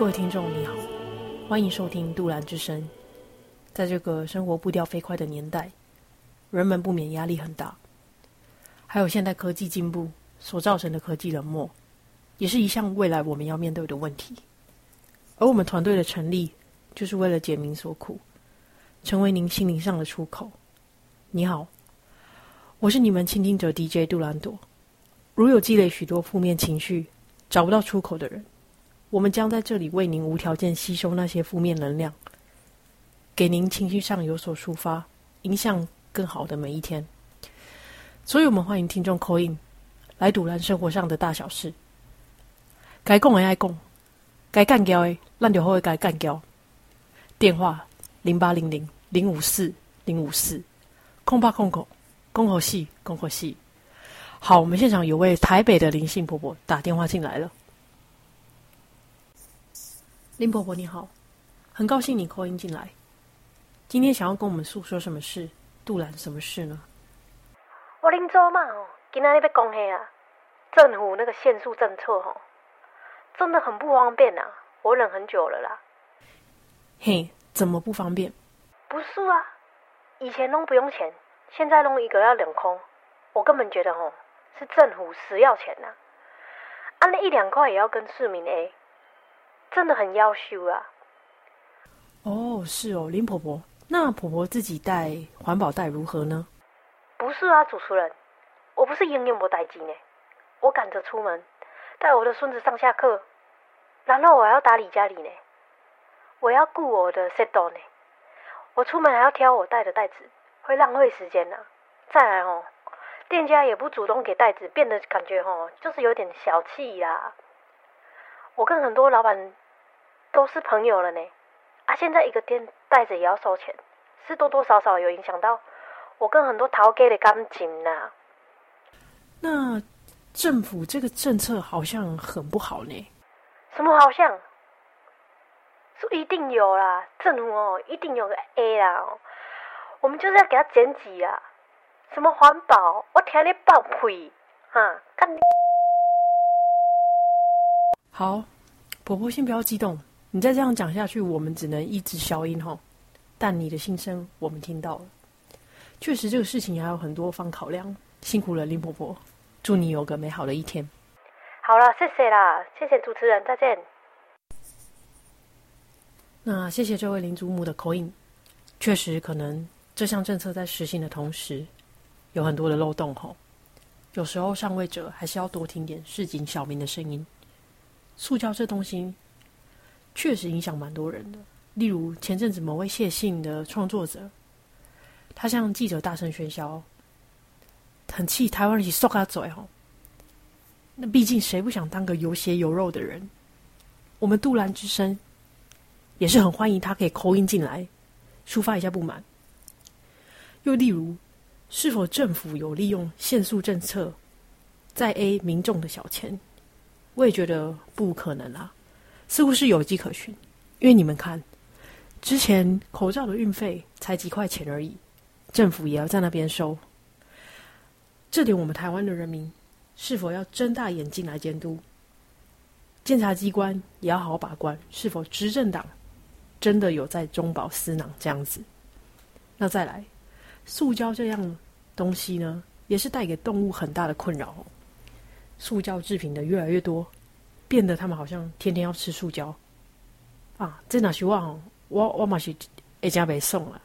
各位听众，你好，欢迎收听杜兰之声。在这个生活步调飞快的年代，人们不免压力很大，还有现代科技进步所造成的科技冷漠，也是一项未来我们要面对的问题。而我们团队的成立，就是为了解民所苦，成为您心灵上的出口。你好，我是你们倾听者 DJ 杜兰朵。如有积累许多负面情绪，找不到出口的人，我们将在这里为您无条件吸收那些负面能量，给您情绪上有所抒发，影响更好的每一天。所以，我们欢迎听众 call in 来堵拦生活上的大小事，该讲的爱讲，该干掉的，咱就会该干掉。电话零八零零零五四零五四空八空口，恭贺喜，恭贺喜。好，我们现场有位台北的林姓婆婆打电话进来了。林婆婆你好，很高兴你扣音进来。今天想要跟我们诉说什么事？杜兰什么事呢？我林州嘛哦，今天要讲黑啊，政府那个限速政策哦，真的很不方便呐。我忍很久了啦。嘿，怎么不方便？不是啊，以前弄不用钱，现在弄一个要两空，我根本觉得哦。是政府死要钱呐，啊，那一两块也要跟市民 A，真的很要修啊。哦，是哦，林婆婆，那婆婆自己带环保袋如何呢？不是啊，主持人，我不是英勇不带劲呢，我赶着出门带我的孙子上下课，然后我要打理家里呢，我要顾我的 set down 呢，我出门还要挑我带的袋子，会浪费时间呐。再来哦。店家也不主动给袋子，变得感觉哦就是有点小气啦。我跟很多老板都是朋友了呢，啊，现在一个店带着也要收钱，是多多少少有影响到我跟很多淘给的感情呐。那政府这个政策好像很不好呢。什么好像？是一定有啦，政府哦一定有个 A 啦，我们就是要给他减几啊。什么环保？我听你爆屁！哈，干你！好，婆婆先不要激动，你再这样讲下去，我们只能一直消音吼。但你的心声我们听到了，确实这个事情还有很多方考量，辛苦了林婆婆，祝你有个美好的一天。好了，谢谢啦，谢谢主持人，再见。那谢谢这位林祖母的口音，确实可能这项政策在实行的同时。有很多的漏洞吼，有时候上位者还是要多听点市井小民的声音。塑胶这东西确实影响蛮多人的，例如前阵子某位谢姓的创作者，他向记者大声喧嚣，很气台湾人去收他嘴吼。那毕竟谁不想当个有血有肉的人？我们杜兰之声也是很欢迎他可以扣音进来，抒发一下不满。又例如。是否政府有利用限速政策在 A 民众的小钱？我也觉得不可能啦，似乎是有迹可循。因为你们看，之前口罩的运费才几块钱而已，政府也要在那边收。这点我们台湾的人民是否要睁大眼睛来监督？监察机关也要好好把关，是否执政党真的有在中饱私囊这样子？那再来。塑胶这样东西呢，也是带给动物很大的困扰。塑胶制品的越来越多，变得他们好像天天要吃塑胶啊！这哪是我我我嘛是一家被送了。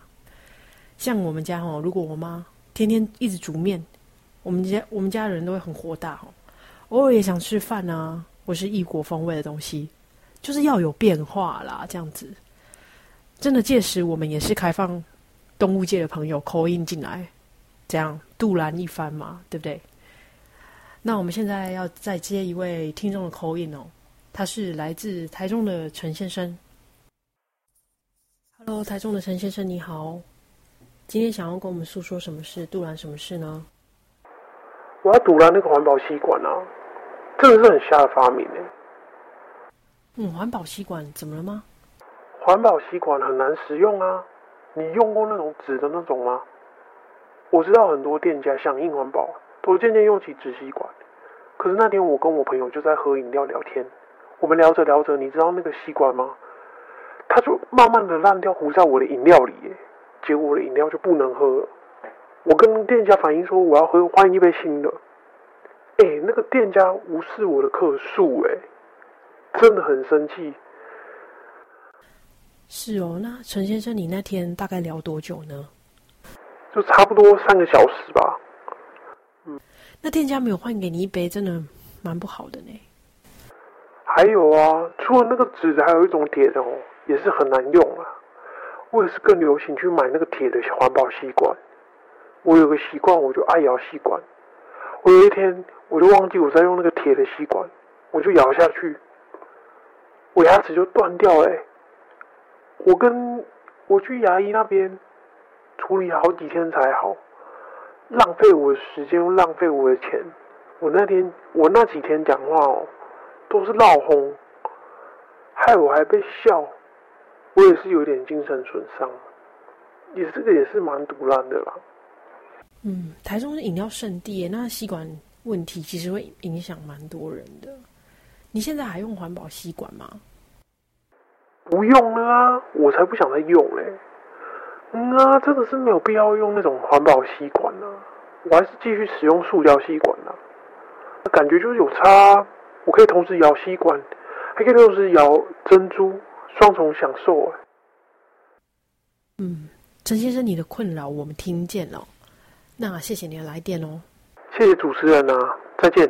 像我们家哦，如果我妈天天一直煮面，我们家我们家人都会很火大哦。偶尔也想吃饭啊，或是异国风味的东西，就是要有变化啦。这样子，真的届时我们也是开放。动物界的朋友扣音进来，这样杜兰一番嘛，对不对？那我们现在要再接一位听众的口音哦，他是来自台中的陈先生。Hello，台中的陈先生你好，今天想要跟我们诉说什么事？杜兰什么事呢？我要堵拦那个环保吸管啊，这个是很瞎的发明呢。嗯，环保吸管怎么了吗？环保吸管很难使用啊。你用过那种纸的那种吗？我知道很多店家响应环保，都渐渐用起纸吸管。可是那天我跟我朋友就在喝饮料聊天，我们聊着聊着，你知道那个吸管吗？它就慢慢的烂掉，糊在我的饮料里，结果我的饮料就不能喝了。我跟店家反映说我要喝换一杯新的，哎，那个店家无视我的客诉，哎，真的很生气。是哦，那陈先生，你那天大概聊多久呢？就差不多三个小时吧。那店家没有换给你一杯，真的蛮不好的呢。还有啊，除了那个纸的，还有一种铁的哦，也是很难用啊。我也是更流行去买那个铁的环保吸管。我有个习惯，我就爱咬吸管。我有一天，我就忘记我在用那个铁的吸管，我就咬下去，我牙齿就断掉哎。我跟我去牙医那边处理好几天才好，浪费我的时间又浪费我的钱。我那天我那几天讲话哦，都是闹哄，害我还被笑，我也是有点精神损伤，也这个也是蛮毒烂的啦。嗯，台中是饮料圣地，那吸管问题其实会影响蛮多人的。你现在还用环保吸管吗？不用了啊，我才不想再用嘞。嗯啊，真的是没有必要用那种环保吸管啊，我还是继续使用塑胶吸管啊。感觉就是有差，我可以同时咬吸管，还可以同时咬珍珠，双重享受哎。嗯，陈先生，你的困扰我们听见了，那谢谢你的来电哦。谢谢主持人啊，再见。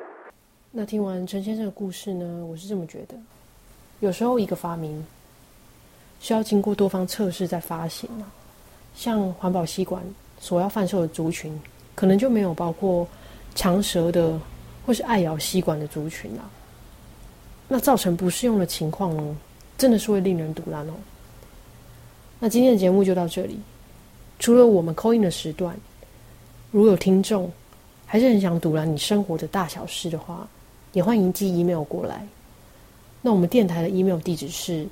那听完陈先生的故事呢，我是这么觉得，有时候一个发明。需要经过多方测试再发行嘛？像环保吸管所要贩售的族群，可能就没有包括长舌的或是爱咬吸管的族群啦。那造成不适用的情况呢，真的是会令人堵烂哦。那今天的节目就到这里。除了我们扣印的时段，如有听众还是很想堵拦你生活的大小事的话，也欢迎寄 email 过来。那我们电台的 email 地址是。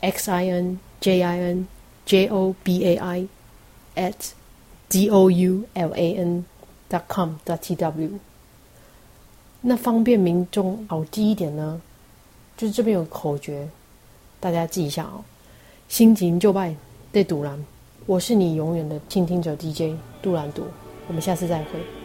x i n j i n j o b a i at d o u l a n dot com dot t w。那方便民众好记一点呢，就是这边有口诀，大家记一下哦。心急就拜对杜兰，我是你永远的倾听者 DJ 杜兰朵，我们下次再会。